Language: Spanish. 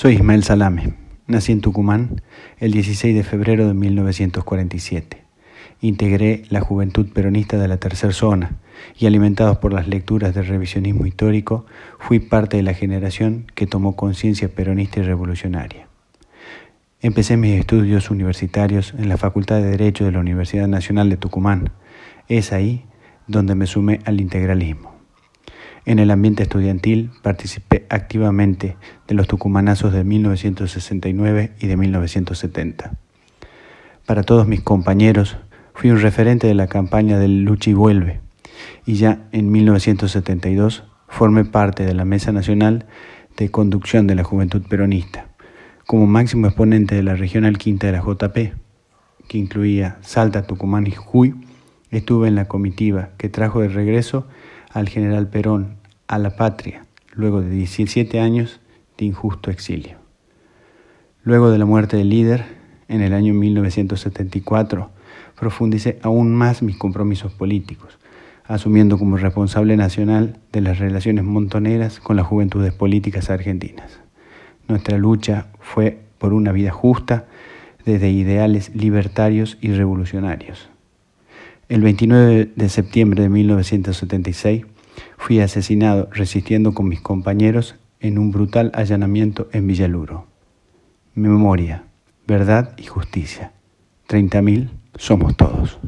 Soy Ismael Salame. Nací en Tucumán el 16 de febrero de 1947. Integré la Juventud Peronista de la Tercera Zona y alimentados por las lecturas del revisionismo histórico, fui parte de la generación que tomó conciencia peronista y revolucionaria. Empecé mis estudios universitarios en la Facultad de Derecho de la Universidad Nacional de Tucumán. Es ahí donde me sumé al integralismo. En el ambiente estudiantil participé activamente de los tucumanazos de 1969 y de 1970. Para todos mis compañeros fui un referente de la campaña del Lucha y Vuelve y ya en 1972 formé parte de la Mesa Nacional de Conducción de la Juventud Peronista, como máximo exponente de la regional quinta de la JP, que incluía Salta, Tucumán y Jujuy, estuve en la comitiva que trajo de regreso al general Perón a la patria luego de 17 años de injusto exilio. Luego de la muerte del líder, en el año 1974, profundicé aún más mis compromisos políticos, asumiendo como responsable nacional de las relaciones montoneras con las juventudes políticas argentinas. Nuestra lucha fue por una vida justa desde ideales libertarios y revolucionarios. El 29 de septiembre de 1976 fui asesinado resistiendo con mis compañeros en un brutal allanamiento en Villaluro. Memoria, verdad y justicia. 30.000 somos todos.